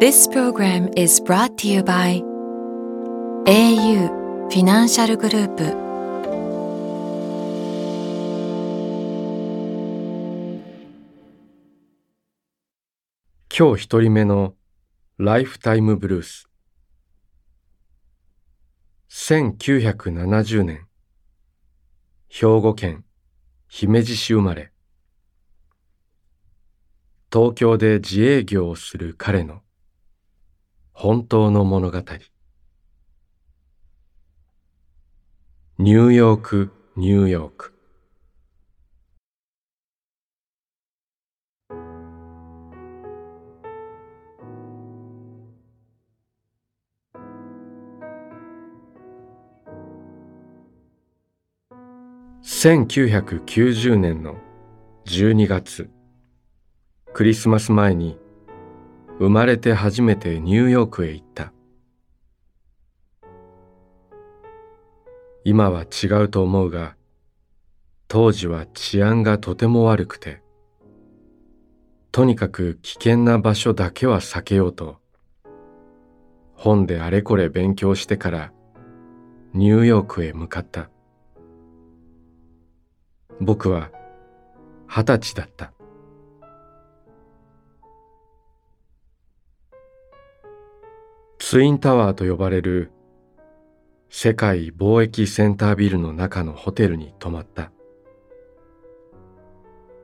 This program is brought to you by au フィナンシャルグループ今日一人目のライフタイムブルース1970年兵庫県姫路市生まれ東京で自営業をする彼の本当の物語。ニューヨークニューヨーク。1990年の12月。クリスマス前に生まれて初めてニューヨークへ行った。今は違うと思うが当時は治安がとても悪くてとにかく危険な場所だけは避けようと本であれこれ勉強してからニューヨークへ向かった。僕は二十歳だった。ツインタワーと呼ばれる世界貿易センタービルの中のホテルに泊まった。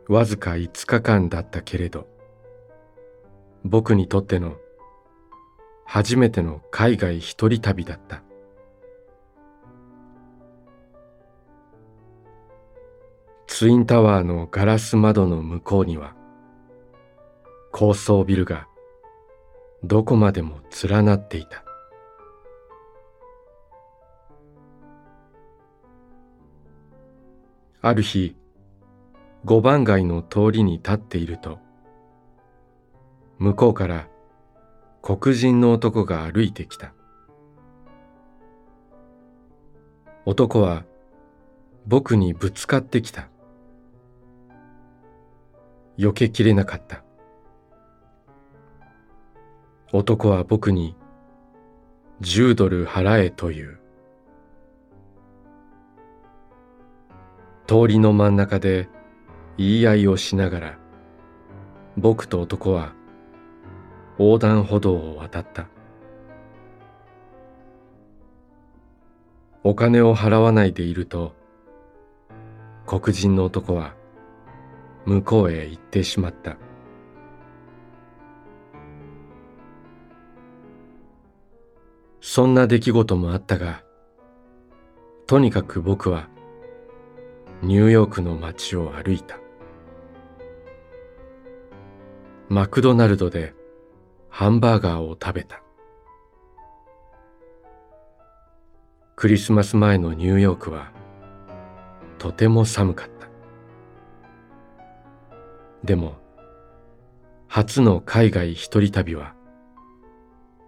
わずか5日間だったけれど僕にとっての初めての海外一人旅だった。ツインタワーのガラス窓の向こうには高層ビルがどこまでも連なっていた。ある日五番街の通りに立っていると向こうから黒人の男が歩いてきた。男は僕にぶつかってきた。避けきれなかった。男は僕に10ドル払えという。通りの真ん中で言い合いをしながら僕と男は横断歩道を渡った。お金を払わないでいると黒人の男は向こうへ行ってしまった。そんな出来事もあったがとにかく僕はニューヨークの街を歩いた。マクドナルドでハンバーガーを食べた。クリスマス前のニューヨークはとても寒かった。でも初の海外一人旅は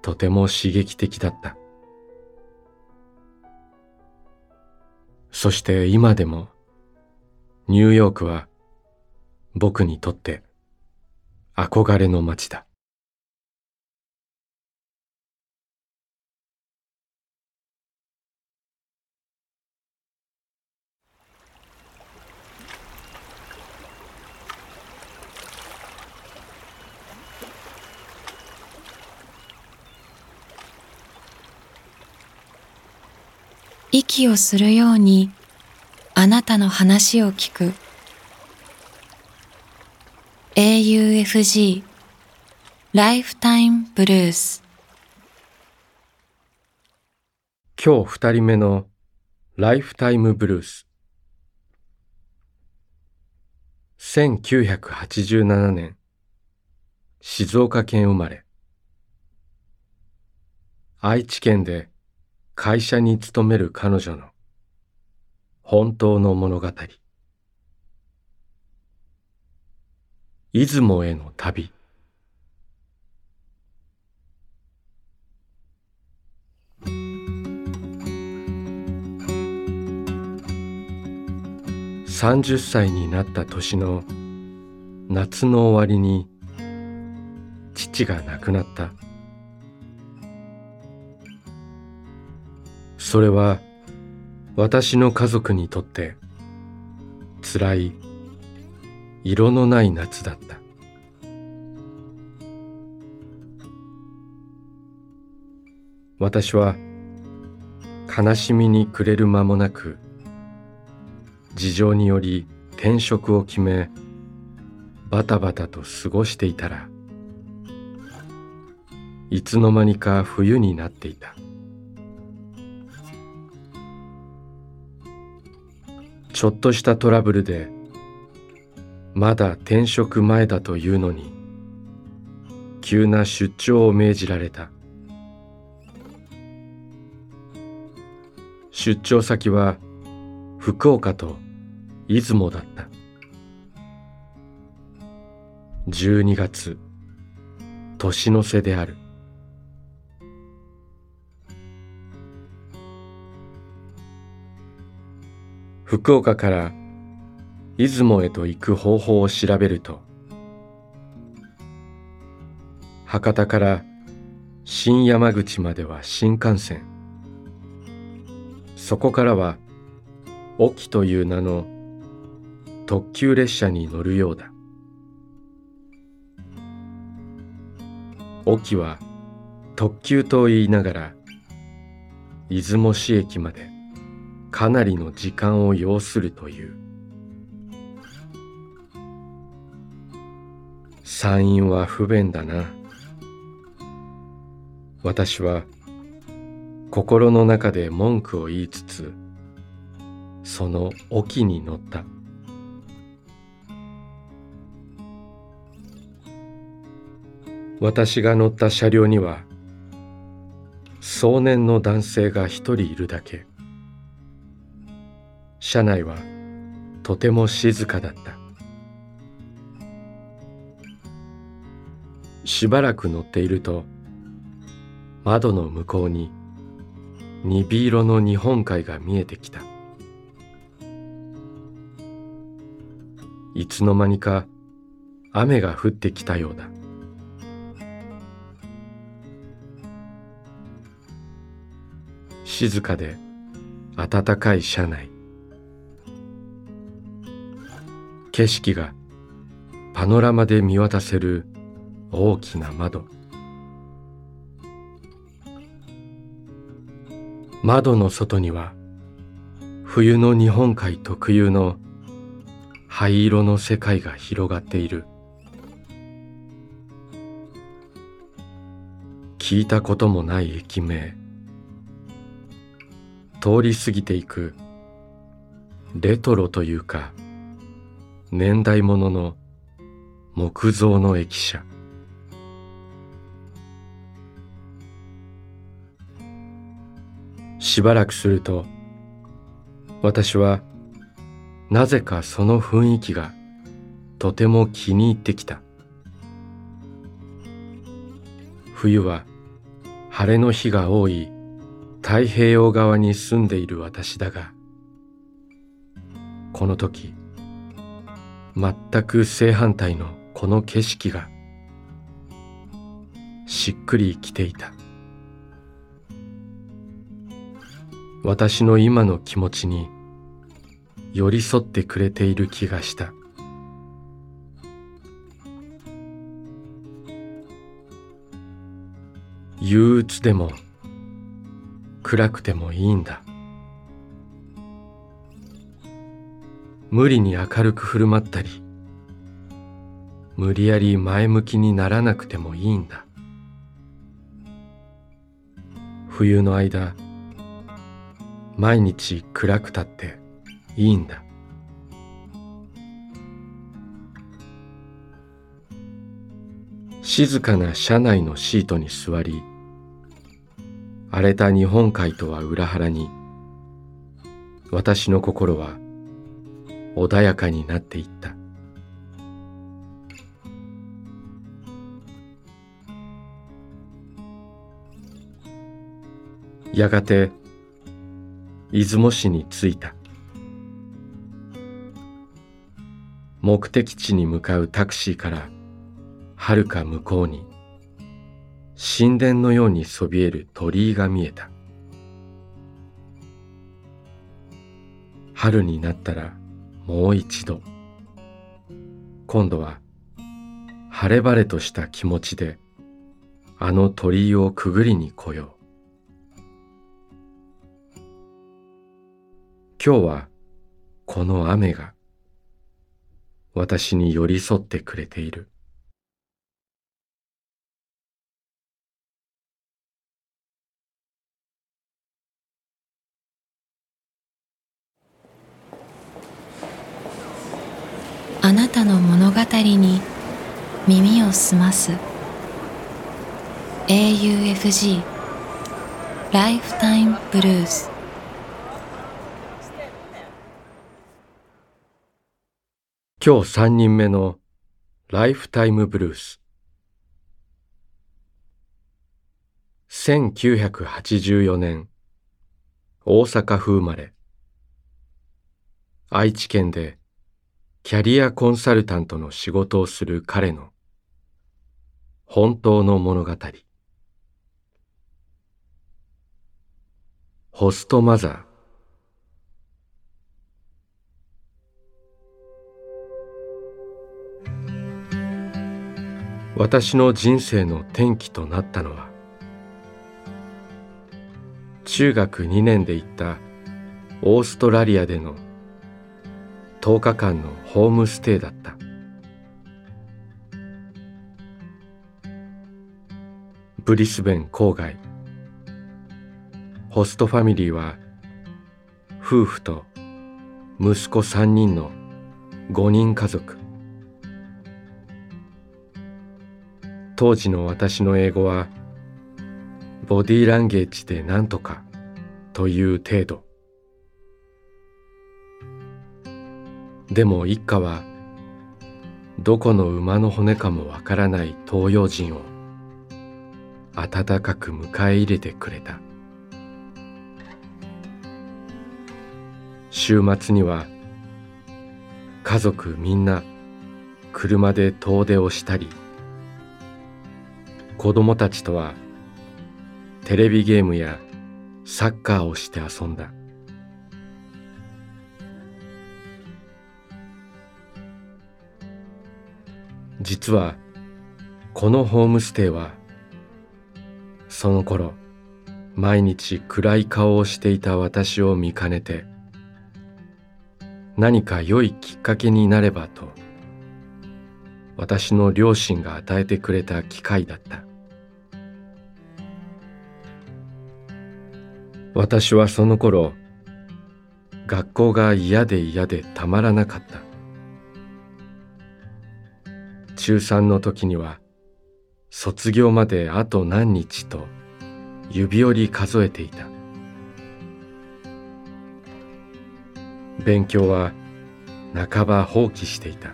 とても刺激的だった。そして今でもニューヨークは僕にとって憧れの街だ。息をするようにあなたの話を聞く。AUFG ライフタイムブルース今日二人目のライフタイムブルース1987年静岡県生まれ。愛知県で会社に勤める彼女の本当の物語。出雲への旅。30歳になった年の夏の終わりに父が亡くなった。それは私の家族にとって辛い色のない夏だった。私は悲しみに暮れる間もなく事情により転職を決めバタバタと過ごしていたらいつの間にか冬になっていた。ちょっとしたトラブルでまだ転職前だというのに急な出張を命じられた。出張先は福岡と出雲だった。12月年の瀬である。福岡から出雲へと行く方法を調べると博多から新山口までは新幹線。そこからは沖という名の特急列車に乗るようだ。沖は特急と言いながら出雲市駅までかなりの時間を要するという。山陰は不便だな。私は心の中で文句を言いつつその沖に乗った。私が乗った車両には壮年の男性が一人いるだけ。車内はとても静かだった。しばらく乗っていると窓の向こうに鈍色の日本海が見えてきた。いつの間にか雨が降ってきたようだ。静かで暖かい車内。景色がパノラマで見渡せる大きな窓。窓の外には冬の日本海特有の灰色の世界が広がっている。聞いたこともない駅名。通り過ぎていくレトロというか年代物の木造の駅舎。しばらくすると私はなぜかその雰囲気がとても気に入ってきた。冬は晴れの日が多い太平洋側に住んでいる私だがこの時全く正反対のこの景色がしっくりきていた。私の今の気持ちに寄り添ってくれている気がした。憂鬱でも暗くてもいいんだ。無理に明るく振る舞ったり無理やり前向きにならなくてもいいんだ。冬の間毎日暗くたっていいんだ。静かな車内のシートに座り荒れた日本海とは裏腹に私の心は穏やかになっていった。やがて出雲市に着いた。目的地に向かうタクシーからはるか向こうに神殿のようにそびえる鳥居が見えた。春になったらもう一度。今度は晴れ晴れとした気持ちであの鳥居をくぐりに来よう。今日はこの雨が私に寄り添ってくれている。あなたの物語に耳を澄ます。AUFG ライフタイムブルース今日三人目のライフタイムブルース。1984年大阪府生まれ。愛知県でキャリアコンサルタントの仕事をする彼の本当の物語。ホストマザー。私の人生の転機となったのは中学2年で行ったオーストラリアでの10日間のホームステイだった。ブリスベン郊外。ホストファミリーは夫婦と息子3人の5人家族。当時の私の英語はボディーランゲージで何とかという程度。でも一家はどこの馬の骨かもわからない東洋人を温かく迎え入れてくれた。週末には家族みんな車で遠出をしたり子供たちとはテレビゲームやサッカーをして遊んだ。実はこのホームステイはその頃毎日暗い顔をしていた私を見かねて何か良いきっかけになればと私の両親が与えてくれた機会だった。私はその頃学校が嫌で嫌でたまらなかった。中3の時には卒業まであと何日と指折り数えていた。勉強は半ば放棄していた。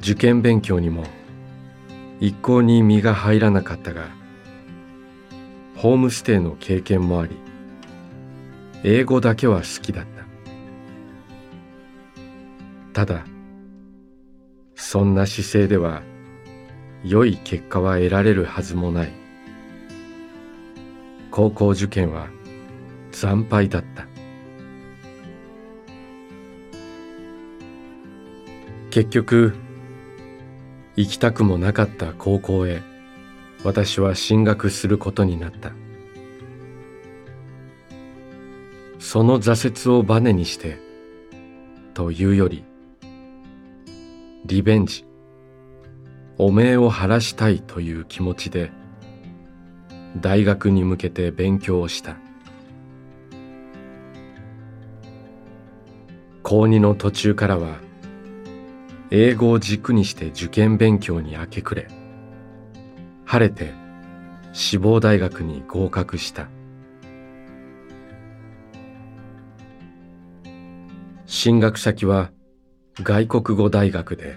受験勉強にも一向に身が入らなかったがホームステイの経験もあり英語だけは好きだった。ただそんな姿勢では良い結果は得られるはずもない。高校受験は惨敗だった。結局行きたくもなかった高校へ私は進学することになった。その挫折をバネにしてというよりリベンジ。汚名を晴らしたいという気持ちで大学に向けて勉強をした。高2の途中からは英語を軸にして受験勉強に明け暮れ晴れて志望大学に合格した。進学先は外国語大学で。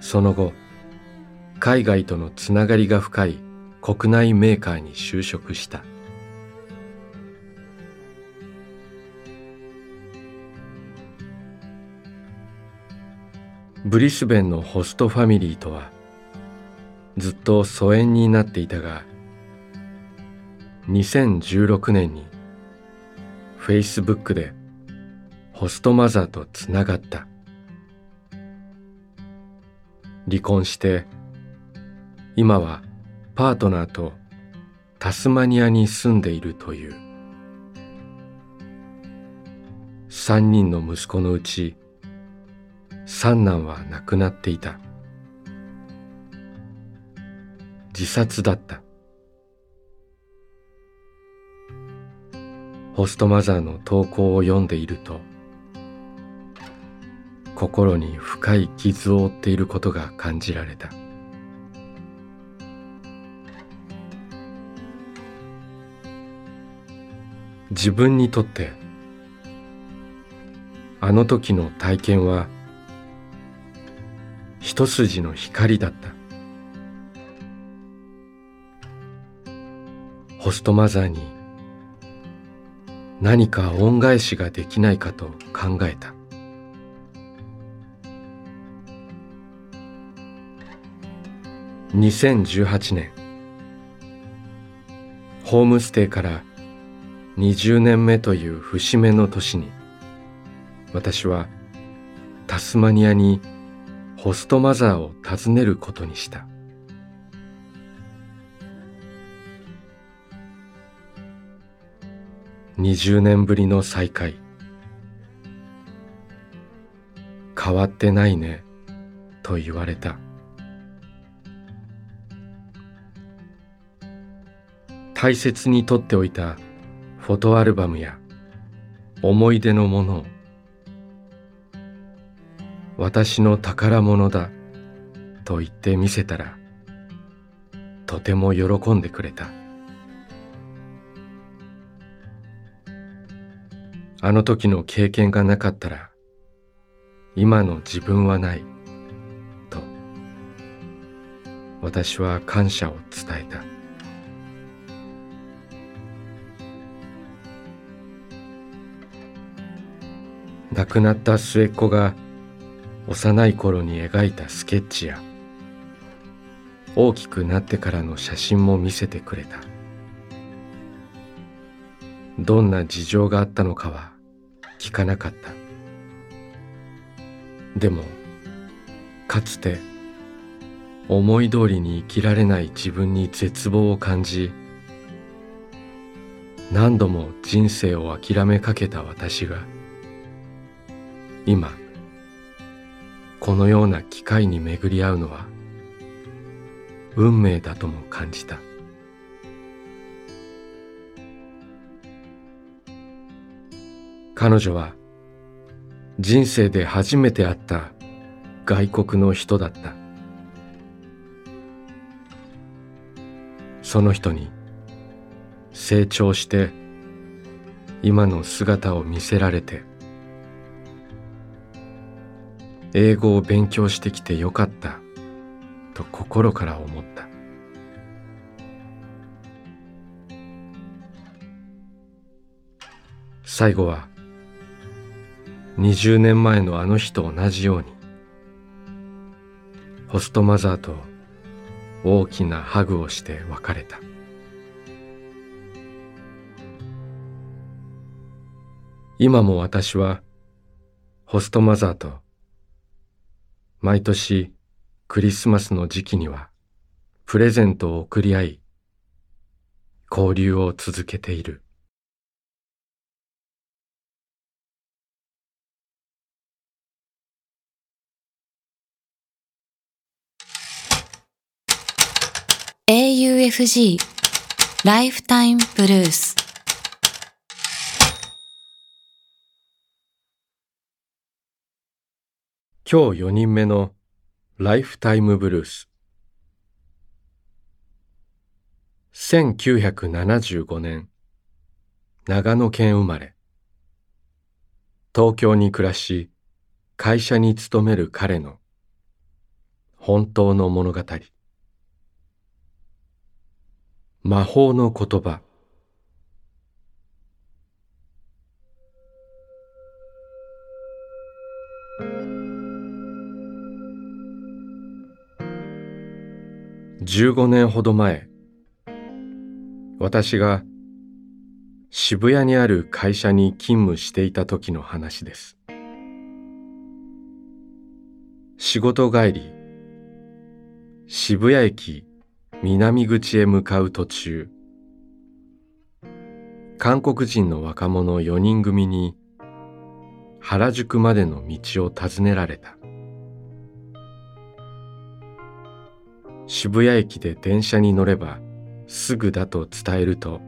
その後海外とのつながりが深い国内メーカーに就職した。ブリスベンのホストファミリーとはずっと疎遠になっていたが2016年にフェイスブックでホストマザーとつながった。離婚して今はパートナーとタスマニアに住んでいるという。三人の息子のうち三男は亡くなっていた。自殺だった。ホストマザーの投稿を読んでいると心に深い傷を負っていることが感じられた。自分にとってあの時の体験は一筋の光だった。ホストマザーに何か恩返しができないかと考えた。2018年。ホームステイから20年目という節目の年に私はタスマニアにホストマザーを訪ねることにした。20年ぶりの再会。変わってないねと言われた。大切に取っておいたフォトアルバムや思い出のものを私の宝物だと言って見せたらとても喜んでくれた。あの時の経験がなかったら今の自分はないと私は感謝を伝えた。亡くなった末っ子が幼い頃に描いたスケッチや大きくなってからの写真も見せてくれた。どんな事情があったのかは聞かなかった。でもかつて思い通りに生きられない自分に絶望を感じ何度も人生を諦めかけた私が今このような機会に巡り合うのは運命だとも感じた。彼女は人生で初めて会った外国の人だった。その人に成長して今の姿を見せられて英語を勉強してきてよかった。と心から思った。最後は20年前のあの日と同じようにホストマザーと大きなハグをして別れた。今も私はホストマザーと毎年クリスマスの時期にはプレゼントを贈り合い交流を続けている「AUFG ライフタイムブルース」今日4人目のライフタイムブルース。1975年長野県生まれ。東京に暮らし会社に勤める彼の本当の物語。魔法の言葉。15年ほど前私が渋谷にある会社に勤務していた時の話です。仕事帰り渋谷駅南口へ向かう途中韓国人の若者4人組に原宿までの道を尋ねられた。渋谷駅で電車に乗ればすぐだと伝えると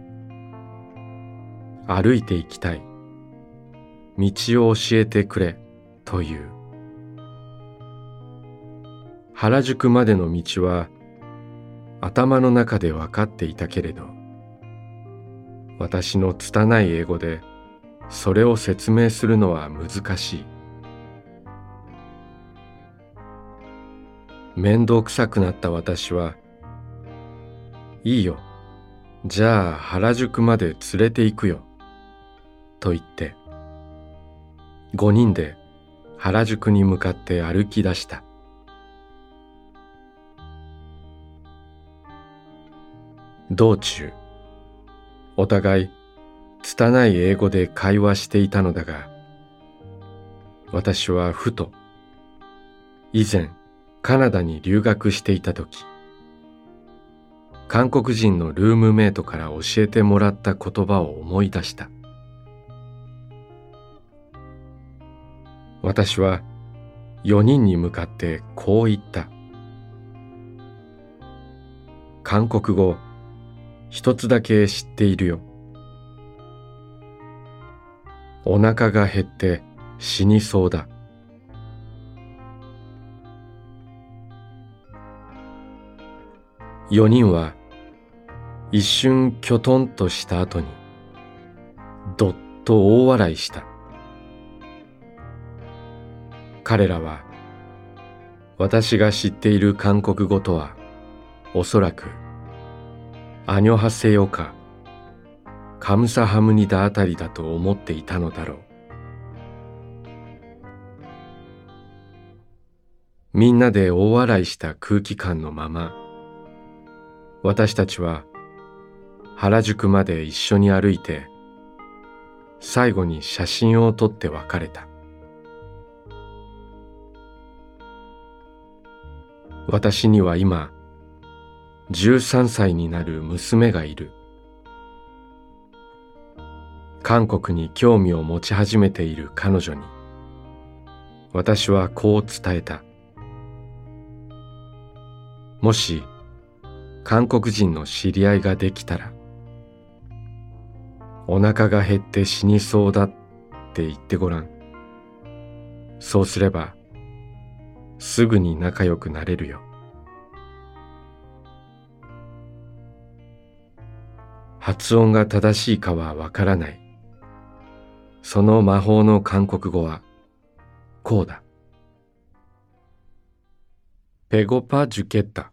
歩いて行きたい。道を教えてくれという。原宿までの道は頭の中で分かっていたけれど私の拙い英語でそれを説明するのは難しい。面倒くさくなった私はいいよ。じゃあ原宿まで連れて行くよ。と言って五人で原宿に向かって歩き出した。道中お互い拙い英語で会話していたのだが私はふと以前カナダに留学していた時韓国人のルームメイトから教えてもらった言葉を思い出した。私は4人に向かってこう言った。韓国語一つだけ知っているよ。お腹が減って死にそうだ。4人は一瞬きょとんとした後にどっと大笑いした。彼らは私が知っている韓国語とはおそらくアニョハセヨかカムサハムニダあたりだと思っていたのだろう。みんなで大笑いした空気感のまま私たちは原宿まで一緒に歩いて最後に写真を撮って別れた。私には今13歳になる娘がいる。韓国に興味を持ち始めている彼女に私はこう伝えた。もし韓国人の知り合いができたらお腹が減って死にそうだって言ってごらん。そうすればすぐに仲良くなれるよ。発音が正しいかはわからない。その魔法の韓国語はこうだ。ペゴパジュケッタ。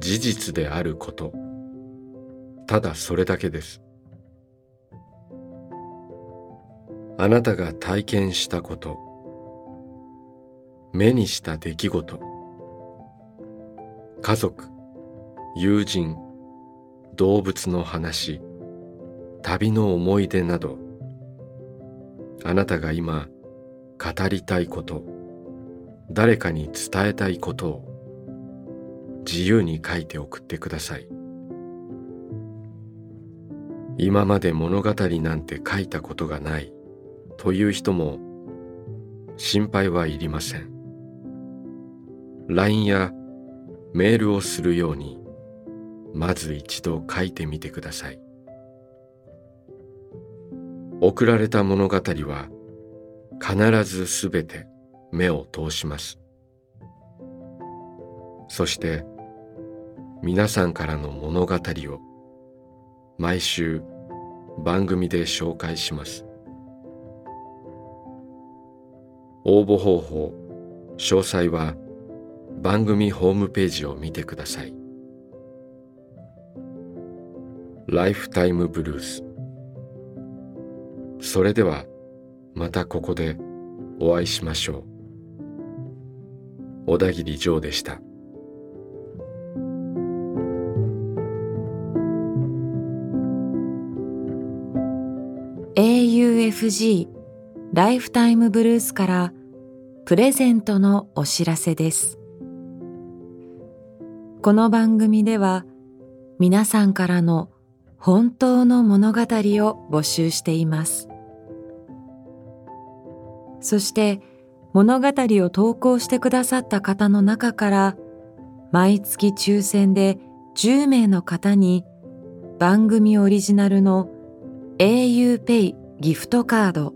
事実であること。ただそれだけです。あなたが体験したこと。目にした出来事。家族友人動物の話旅の思い出など。あなたが今語りたいこと。誰かに伝えたいことを。自由に書いて送ってください。今まで物語なんて書いたことがないという人も心配はいりません。LINE やメールをするようにまず一度書いてみてください。送られた物語は必ずすべて目を通します。そして皆さんからの物語を毎週番組で紹介します。応募方法詳細は番組ホームページを見てください。ライフタイムブルースそれではまたここでお会いしましょう。小田切ジョーでした。FG ライフタイムブルースからプレゼントのお知らせです。この番組では皆さんからの本当の物語を募集しています。そして物語を投稿してくださった方の中から毎月抽選で10名の方に番組オリジナルの auPay ギフトカード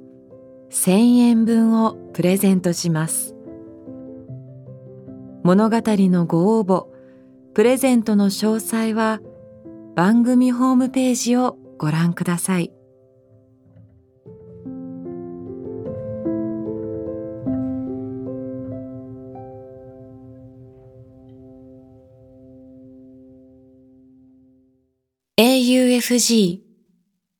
1000円分をプレゼントします。物語のご応募、プレゼントの詳細は番組ホームページをご覧ください。AUFG